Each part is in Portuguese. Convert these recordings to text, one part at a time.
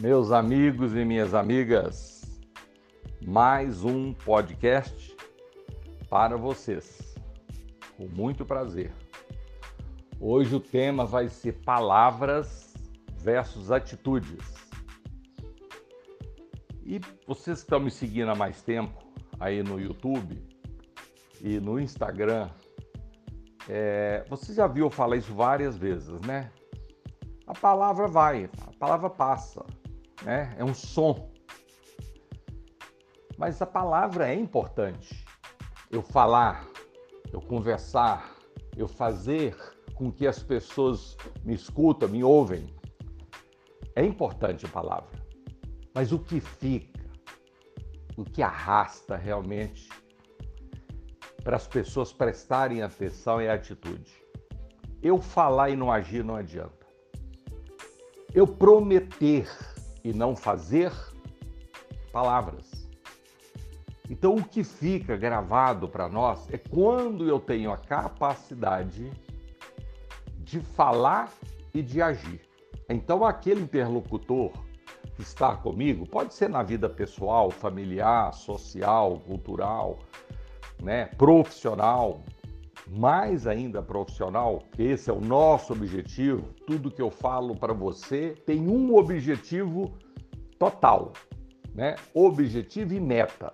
Meus amigos e minhas amigas, mais um podcast para vocês, com muito prazer. Hoje o tema vai ser palavras versus atitudes. E vocês que estão me seguindo há mais tempo aí no YouTube e no Instagram, é, você já viu eu falar isso várias vezes, né? A palavra vai, a palavra passa né? É um som. Mas a palavra é importante. Eu falar, eu conversar, eu fazer com que as pessoas me escutam, me ouvem. É importante a palavra. Mas o que fica, o que arrasta realmente para as pessoas prestarem atenção é a atitude. Eu falar e não agir não adianta. Eu prometer e não fazer palavras. Então, o que fica gravado para nós é quando eu tenho a capacidade de falar e de agir. Então, aquele interlocutor que está comigo, pode ser na vida pessoal, familiar, social, cultural, né, profissional, mais ainda profissional, esse é o nosso objetivo. Tudo que eu falo para você tem um objetivo total, né? Objetivo e meta.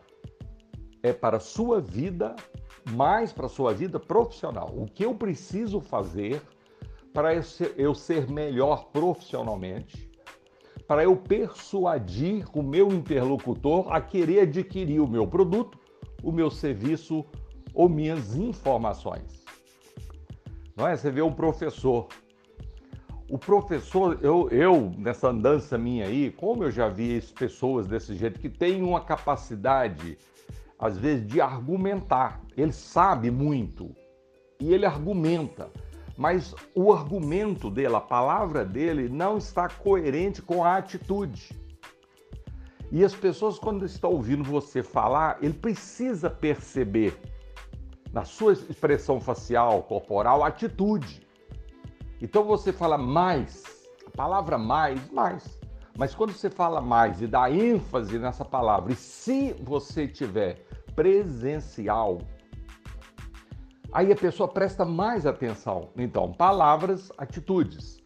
É para a sua vida, mais para a sua vida profissional. O que eu preciso fazer para eu ser melhor profissionalmente, para eu persuadir o meu interlocutor a querer adquirir o meu produto, o meu serviço ou minhas informações. Não é? Você vê um professor. O professor, eu, eu nessa andança minha aí, como eu já vi pessoas desse jeito que têm uma capacidade, às vezes, de argumentar. Ele sabe muito e ele argumenta, mas o argumento dele, a palavra dele, não está coerente com a atitude. E as pessoas, quando estão ouvindo você falar, ele precisa perceber na sua expressão facial, corporal, atitude. Então você fala mais, a palavra mais, mais. Mas quando você fala mais e dá ênfase nessa palavra, e se você tiver presencial, aí a pessoa presta mais atenção. Então, palavras, atitudes.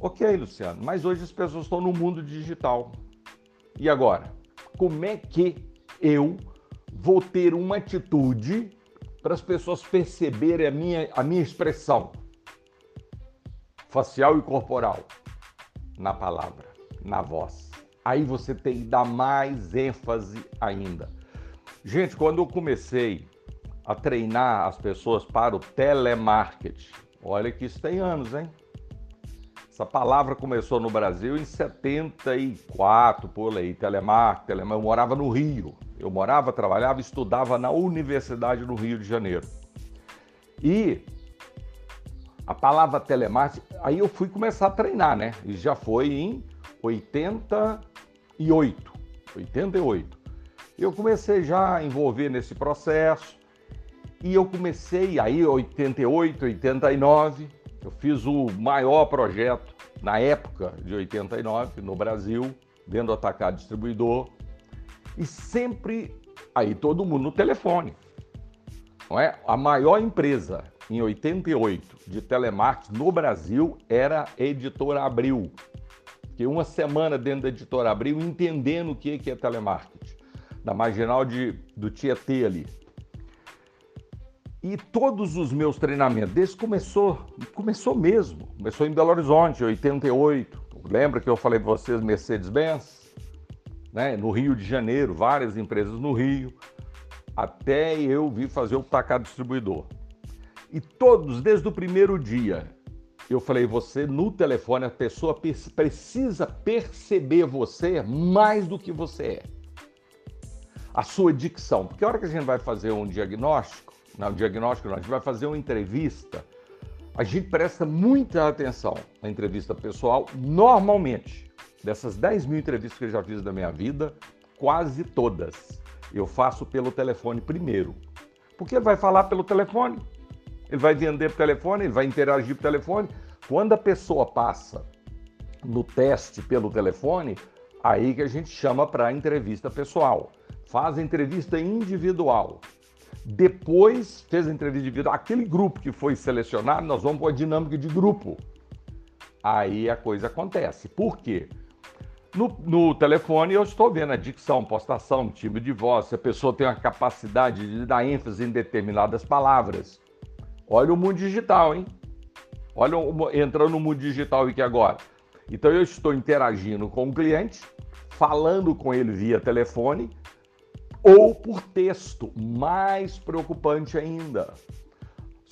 Ok, Luciano, mas hoje as pessoas estão no mundo digital. E agora? Como é que eu vou ter uma atitude para as pessoas perceberem a minha, a minha expressão facial e corporal na palavra, na voz. Aí você tem que dar mais ênfase ainda. Gente, quando eu comecei a treinar as pessoas para o telemarketing, olha que isso tem anos, hein? Essa palavra começou no Brasil em 74, por aí, telemarketing, telemarketing. Eu morava no Rio. Eu morava, trabalhava, estudava na Universidade do Rio de Janeiro. E a palavra telemarketing, aí eu fui começar a treinar, né? E já foi em 88. 88. Eu comecei já a envolver nesse processo. E eu comecei aí 88, 89, eu fiz o maior projeto na época de 89 no Brasil, dentro do atacado distribuidor, e sempre aí todo mundo no telefone. Não é? A maior empresa em 88 de telemarketing no Brasil era a Editora Abril. Fiquei uma semana dentro da Editora Abril entendendo o que é telemarketing, da marginal de, do Tietê ali. E todos os meus treinamentos, desde começou, começou mesmo, começou em Belo Horizonte, 88. Lembra que eu falei para vocês Mercedes-Benz? Né, no Rio de Janeiro, várias empresas no Rio, até eu vir fazer o tacado distribuidor. E todos, desde o primeiro dia, eu falei, você no telefone, a pessoa precisa perceber você mais do que você é. A sua dicção. Porque a hora que a gente vai fazer um diagnóstico, não, diagnóstico não, a gente vai fazer uma entrevista, a gente presta muita atenção na entrevista pessoal, normalmente. Dessas 10 mil entrevistas que eu já fiz da minha vida, quase todas eu faço pelo telefone primeiro. Porque ele vai falar pelo telefone, ele vai vender pelo telefone, ele vai interagir pelo telefone. Quando a pessoa passa no teste pelo telefone, Aí que a gente chama para entrevista pessoal. Faz a entrevista individual. Depois fez a entrevista individual. Aquele grupo que foi selecionado, nós vamos para a dinâmica de grupo. Aí a coisa acontece. Por quê? No, no, telefone eu estou vendo a dicção, postação, time de voz, se a pessoa tem uma capacidade de dar ênfase em determinadas palavras. Olha o mundo digital, hein? Olha, entrando no mundo digital aqui agora. Então eu estou interagindo com o cliente, falando com ele via telefone ou por texto, mais preocupante ainda.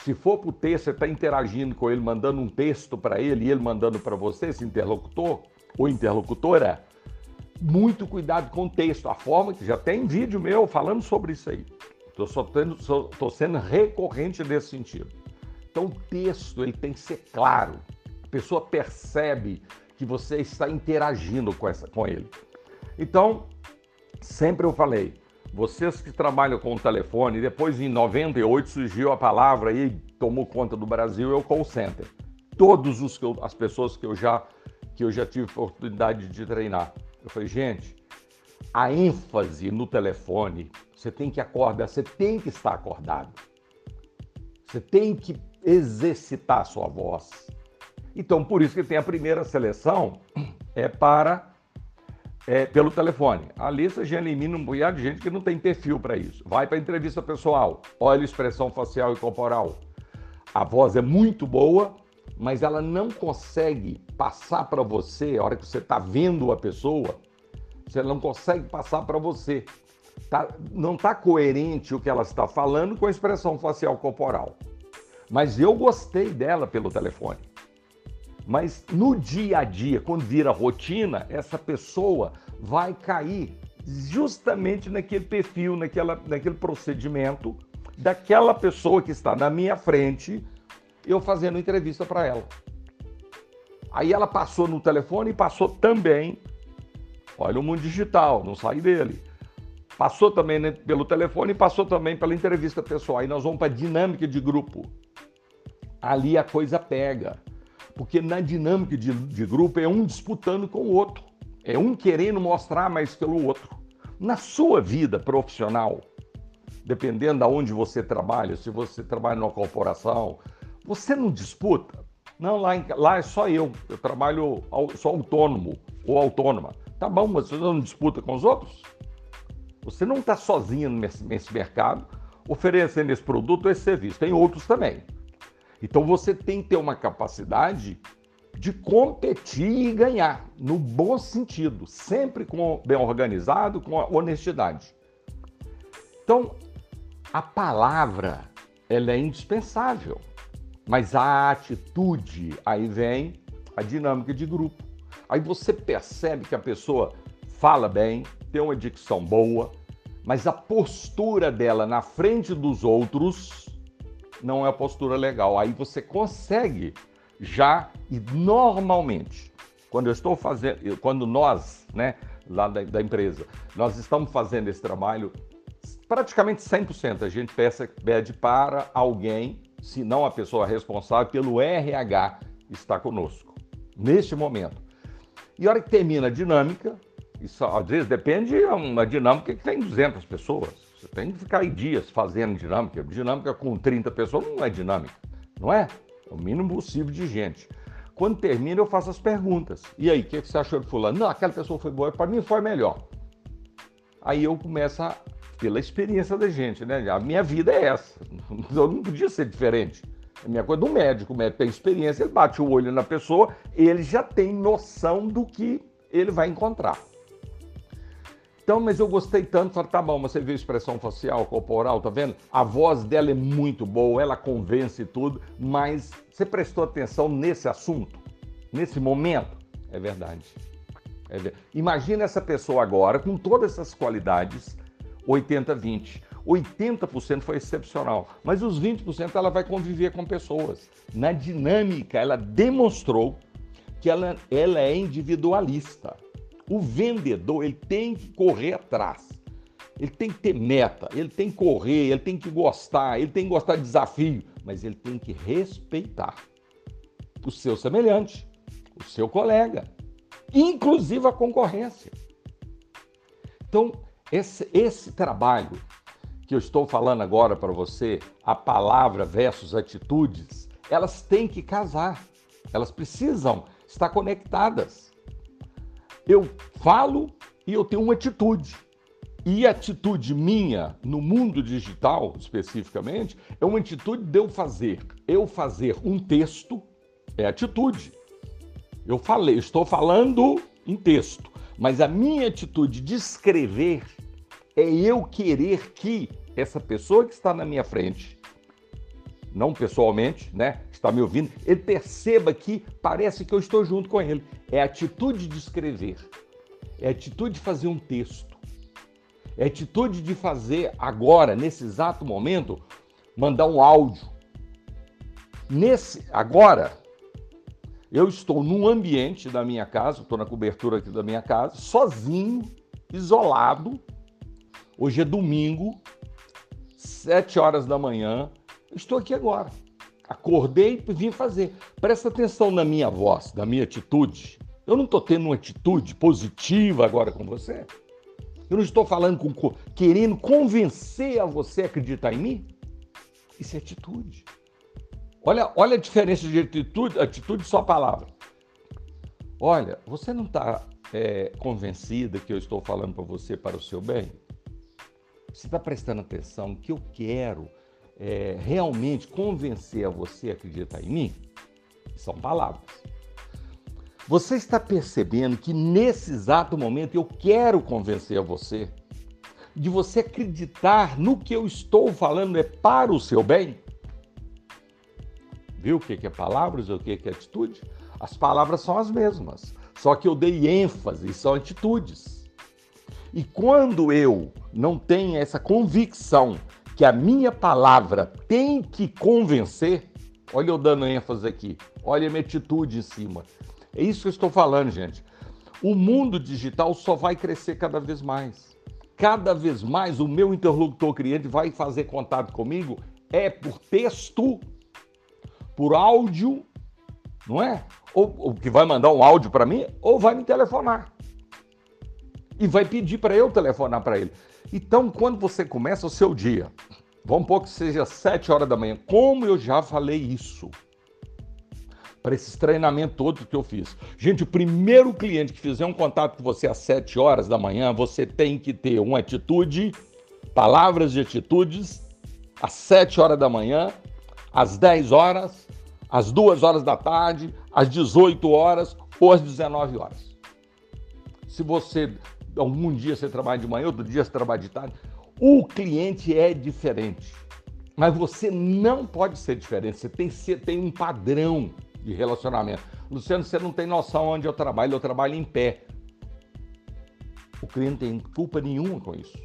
Se for por texto, você está interagindo com ele, mandando um texto para ele e ele mandando para você, esse interlocutor ou interlocutora, muito cuidado com o texto, a forma que já tem vídeo meu falando sobre isso aí. Estou sendo recorrente nesse sentido. Então, o texto ele tem que ser claro. A pessoa percebe que você está interagindo com, essa, com ele. Então, sempre eu falei, vocês que trabalham com o telefone, depois em 98 surgiu a palavra aí, tomou conta do Brasil, é o call center. Todos os as pessoas que eu já que eu já tive oportunidade de treinar. Eu falei, gente, a ênfase no telefone, você tem que acordar, você tem que estar acordado. Você tem que exercitar a sua voz. Então, por isso que tem a primeira seleção, é para é, pelo telefone. A lista já elimina um punhado de gente que não tem perfil para isso. Vai para entrevista pessoal, olha a expressão facial e corporal. A voz é muito boa, mas ela não consegue passar para você, a hora que você está vendo a pessoa, você não consegue passar para você. Tá, não está coerente o que ela está falando com a expressão facial corporal. Mas eu gostei dela pelo telefone. Mas no dia a dia, quando vira rotina, essa pessoa vai cair justamente naquele perfil, naquela, naquele procedimento daquela pessoa que está na minha frente, eu fazendo entrevista para ela. Aí ela passou no telefone e passou também. Olha o mundo digital, não sai dele. Passou também né, pelo telefone e passou também pela entrevista pessoal. Aí nós vamos para a dinâmica de grupo. Ali a coisa pega. Porque na dinâmica de, de grupo é um disputando com o outro. É um querendo mostrar mais pelo outro. Na sua vida profissional, dependendo de onde você trabalha, se você trabalha numa corporação, você não disputa? Não, lá, lá é só eu. Eu trabalho, sou autônomo ou autônoma. Tá bom, mas você não disputa com os outros? Você não está sozinho nesse, nesse mercado oferecendo esse produto ou esse serviço. Tem outros também. Então você tem que ter uma capacidade de competir e ganhar, no bom sentido, sempre com bem organizado, com honestidade. Então, a palavra ela é indispensável, mas a atitude aí vem a dinâmica de grupo. Aí você percebe que a pessoa fala bem, tem uma dicção boa, mas a postura dela na frente dos outros não é a postura legal. Aí você consegue já e normalmente, quando eu estou fazendo, quando nós, né, lá da, da empresa, nós estamos fazendo esse trabalho, praticamente 100% a gente pede para alguém, se não a pessoa responsável pelo RH, estar conosco, neste momento. E a hora que termina a dinâmica, isso às vezes depende de uma dinâmica que tem 200 pessoas, você tem que ficar aí dias fazendo dinâmica. Dinâmica com 30 pessoas não é dinâmica, não é? É o mínimo possível de gente. Quando termina, eu faço as perguntas. E aí, o que você achou de fulano? Não, aquela pessoa foi boa, para mim foi melhor. Aí eu começo a, pela experiência da gente, né? A minha vida é essa. Eu não podia ser diferente. A minha coisa do médico, o médico tem experiência, ele bate o olho na pessoa, ele já tem noção do que ele vai encontrar. Então, mas eu gostei tanto, falei, tá bom, você viu a expressão facial, corporal, tá vendo? A voz dela é muito boa, ela convence tudo, mas você prestou atenção nesse assunto, nesse momento? É verdade. É verdade. Imagina essa pessoa agora, com todas essas qualidades, 80-20. 80% foi excepcional, mas os 20% ela vai conviver com pessoas. Na dinâmica, ela demonstrou que ela, ela é individualista. O vendedor ele tem que correr atrás. Ele tem que ter meta, ele tem que correr, ele tem que gostar, ele tem que gostar de desafio, mas ele tem que respeitar o seu semelhante, o seu colega, inclusive a concorrência. Então, esse, esse trabalho que eu estou falando agora para você, a palavra versus atitudes, elas têm que casar. Elas precisam estar conectadas. Eu falo e eu tenho uma atitude. E a atitude minha no mundo digital, especificamente, é uma atitude de eu fazer. Eu fazer um texto é atitude. Eu falei, estou falando em texto, mas a minha atitude de escrever é eu querer que essa pessoa que está na minha frente, não pessoalmente, né, está me ouvindo, ele perceba que parece que eu estou junto com ele. É a atitude de escrever, é a atitude de fazer um texto, é a atitude de fazer agora, nesse exato momento, mandar um áudio. Nesse agora, eu estou num ambiente da minha casa, estou na cobertura aqui da minha casa, sozinho, isolado. Hoje é domingo, sete horas da manhã. Estou aqui agora. Acordei e vim fazer. Presta atenção na minha voz, na minha atitude. Eu não estou tendo uma atitude positiva agora com você. Eu não estou falando com, querendo convencer a você a acreditar em mim. Isso é atitude. Olha, olha a diferença de atitude, atitude só palavra. Olha, você não está é, convencida que eu estou falando para você para o seu bem? Você está prestando atenção que eu quero é, realmente convencer a você a acreditar em mim? São palavras. Você está percebendo que nesse exato momento eu quero convencer a você de você acreditar no que eu estou falando é para o seu bem? Viu o que é palavras e o que é atitude? As palavras são as mesmas, só que eu dei ênfase, são atitudes. E quando eu não tenho essa convicção que a minha palavra tem que convencer, olha eu dando ênfase aqui, olha a minha atitude em cima. É isso que eu estou falando, gente. O mundo digital só vai crescer cada vez mais. Cada vez mais o meu interlocutor cliente vai fazer contato comigo é por texto por áudio, não é? Ou, ou que vai mandar um áudio para mim, ou vai me telefonar. E vai pedir para eu telefonar para ele. Então, quando você começa o seu dia, vamos supor que seja 7 horas da manhã, como eu já falei isso, para esses treinamentos todos que eu fiz. Gente, o primeiro cliente que fizer um contato com você às 7 horas da manhã, você tem que ter uma atitude, palavras de atitudes, às 7 horas da manhã, às 10 horas, às 2 horas da tarde, às 18 horas ou às 19 horas. Se você, algum dia você trabalha de manhã, outro dia você trabalha de tarde, o cliente é diferente. Mas você não pode ser diferente, você tem, você tem um padrão de relacionamento. Luciano, você não tem noção onde eu trabalho, eu trabalho em pé. O cliente não tem culpa nenhuma com isso.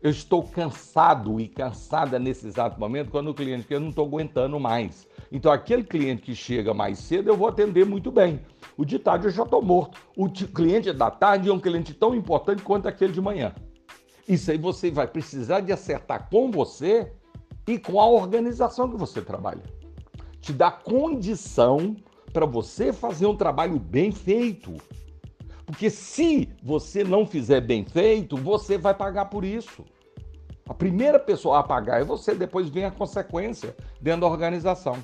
Eu estou cansado e cansada nesse exato momento quando o cliente que eu não estou aguentando mais. Então, aquele cliente que chega mais cedo, eu vou atender muito bem. O de tarde eu já estou morto. O cliente da tarde é um cliente tão importante quanto aquele de manhã. Isso aí você vai precisar de acertar com você e com a organização que você trabalha. Te dá condição para você fazer um trabalho bem feito. Porque se você não fizer bem feito, você vai pagar por isso. A primeira pessoa a pagar é você, depois vem a consequência dentro da organização.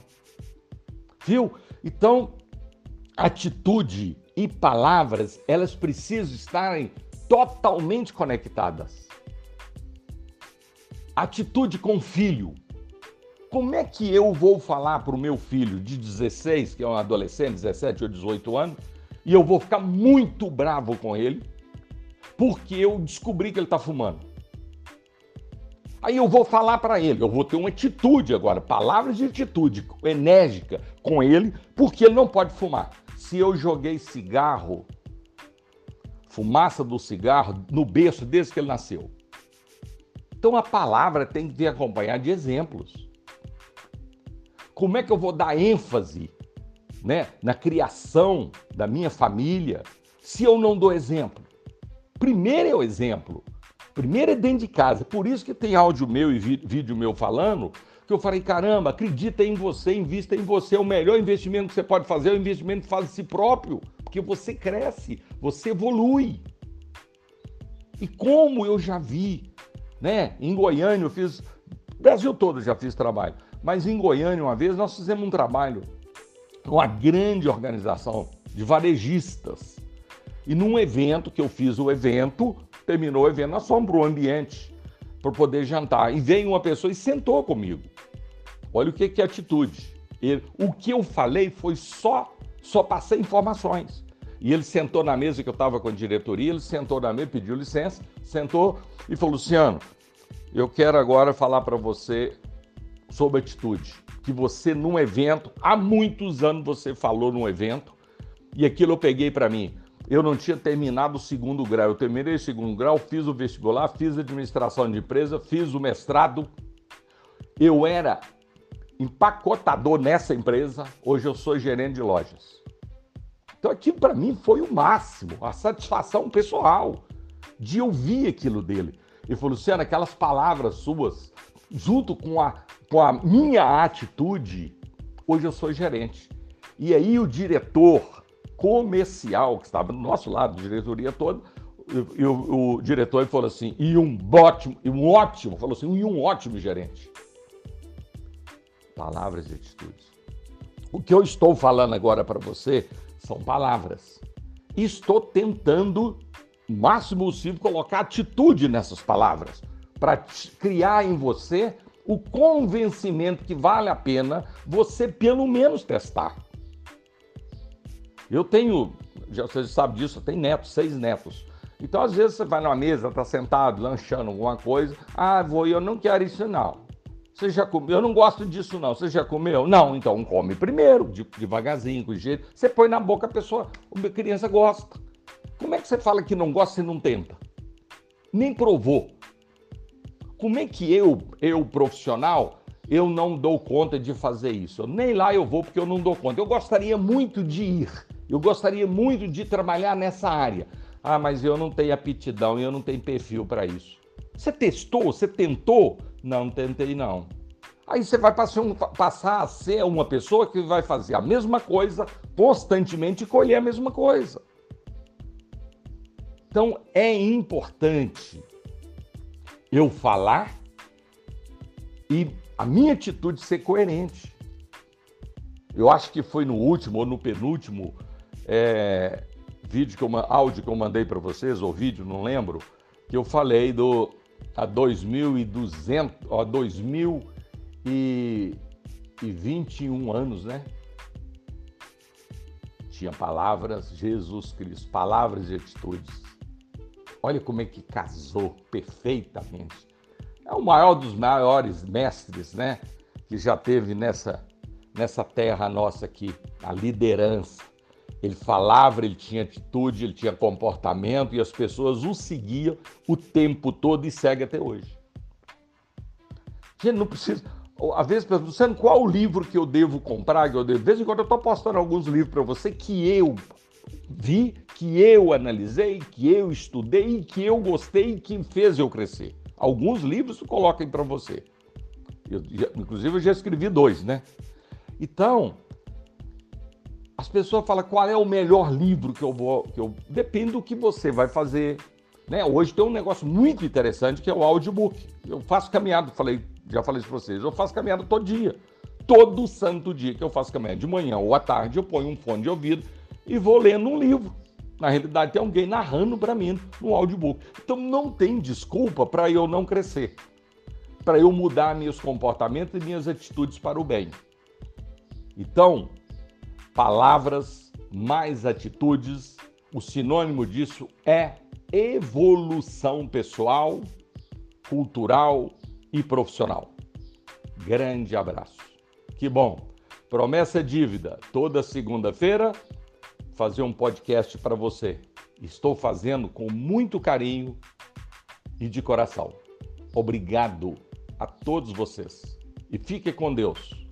Viu? Então, atitude e palavras, elas precisam estarem totalmente conectadas. Atitude com filho. Como é que eu vou falar para o meu filho de 16, que é um adolescente, 17 ou 18 anos, e eu vou ficar muito bravo com ele porque eu descobri que ele está fumando. Aí eu vou falar para ele, eu vou ter uma atitude agora, palavras de atitude enérgica com ele, porque ele não pode fumar. Se eu joguei cigarro, fumaça do cigarro, no berço desde que ele nasceu. Então a palavra tem que vir acompanhada de exemplos. Como é que eu vou dar ênfase né, na criação da minha família, se eu não dou exemplo? Primeiro é o exemplo. Primeiro é dentro de casa. Por isso que tem áudio meu e vídeo meu falando que eu falei, caramba, acredita em você, invista em você. O melhor investimento que você pode fazer é o investimento que faz em si próprio, porque você cresce, você evolui. E como eu já vi, né? Em Goiânia eu fiz, Brasil todo já fiz trabalho, mas em Goiânia uma vez nós fizemos um trabalho com uma grande organização de varejistas. E num evento que eu fiz o evento, terminou o evento, nós fomos para o ambiente para poder jantar. E veio uma pessoa e sentou comigo. Olha o que, que é atitude. Ele, o que eu falei foi só, só passei informações. E ele sentou na mesa que eu estava com a diretoria, ele sentou na mesa, pediu licença, sentou e falou: Luciano, eu quero agora falar para você sobre atitude. Que você, num evento, há muitos anos você falou num evento, e aquilo eu peguei para mim. Eu não tinha terminado o segundo grau. Eu terminei o segundo grau, fiz o vestibular, fiz administração de empresa, fiz o mestrado. Eu era empacotador nessa empresa, hoje eu sou gerente de lojas. Então aquilo para mim foi o máximo, a satisfação pessoal de ouvir aquilo dele. Ele falou, Luciano, aquelas palavras suas, junto com a, com a minha atitude, hoje eu sou gerente. E aí o diretor comercial, que estava do nosso lado, diretoria toda, e, e o, o, diretor falou assim, e um ótimo, e um ótimo, falou assim, e um ótimo gerente. Palavras e atitudes. O que eu estou falando agora para você são palavras. estou tentando, o máximo possível, colocar atitude nessas palavras, para criar em você o convencimento que vale a pena você, pelo menos, testar. Eu tenho, já você sabe disso, eu tenho netos, seis netos. Então, às vezes, você vai numa mesa, está sentado, lanchando alguma coisa. Ah, vou, eu não quero isso, não. Você já comeu? Eu não gosto disso, não. Você já comeu? Não, então come primeiro, devagarzinho, com jeito. Você põe na boca, a pessoa, a criança gosta. Como é que você fala que não gosta e não tenta? Nem provou. Como é que eu, eu profissional, eu não dou conta de fazer isso? Nem lá eu vou porque eu não dou conta. Eu gostaria muito de ir. Eu gostaria muito de trabalhar nessa área. Ah, mas eu não tenho aptidão e eu não tenho perfil para isso. Você testou? Você tentou? Não tentei, não. Aí você vai passar a ser uma pessoa que vai fazer a mesma coisa constantemente e colher a mesma coisa. Então é importante eu falar e a minha atitude ser coerente. Eu acho que foi no último ou no penúltimo é, vídeo que eu, áudio que eu mandei para vocês, ou vídeo, não lembro, que eu falei do a 2.200, ó, 2021 anos, né? Tinha palavras, Jesus Cristo, palavras e atitudes. Olha como é que casou perfeitamente. É o maior dos maiores mestres, né? Que já teve nessa, nessa terra nossa aqui, a liderança ele falava, ele tinha atitude, ele tinha comportamento e as pessoas o seguiam o tempo todo e segue até hoje. Gente, não precisa. Às vezes, pensando qual o livro que eu devo comprar, que eu devo. De vez em quando eu estou postando alguns livros para você que eu vi, que eu analisei, que eu estudei, que eu gostei e que fez eu crescer. Alguns livros coloquem para você. Eu, inclusive, eu já escrevi dois, né? Então, pessoas falam qual é o melhor livro que eu vou. Que eu... Depende do que você vai fazer. Né? Hoje tem um negócio muito interessante que é o audiobook. Eu faço caminhada, falei, já falei isso para vocês, eu faço caminhada todo dia. Todo santo dia que eu faço caminhada de manhã ou à tarde, eu ponho um fone de ouvido e vou lendo um livro. Na realidade, tem alguém narrando para mim no audiobook. Então não tem desculpa para eu não crescer, para eu mudar meus comportamentos e minhas atitudes para o bem. Então, palavras mais atitudes. O sinônimo disso é evolução pessoal, cultural e profissional. Grande abraço. Que bom. Promessa é dívida. Toda segunda-feira fazer um podcast para você. Estou fazendo com muito carinho e de coração. Obrigado a todos vocês. E fique com Deus.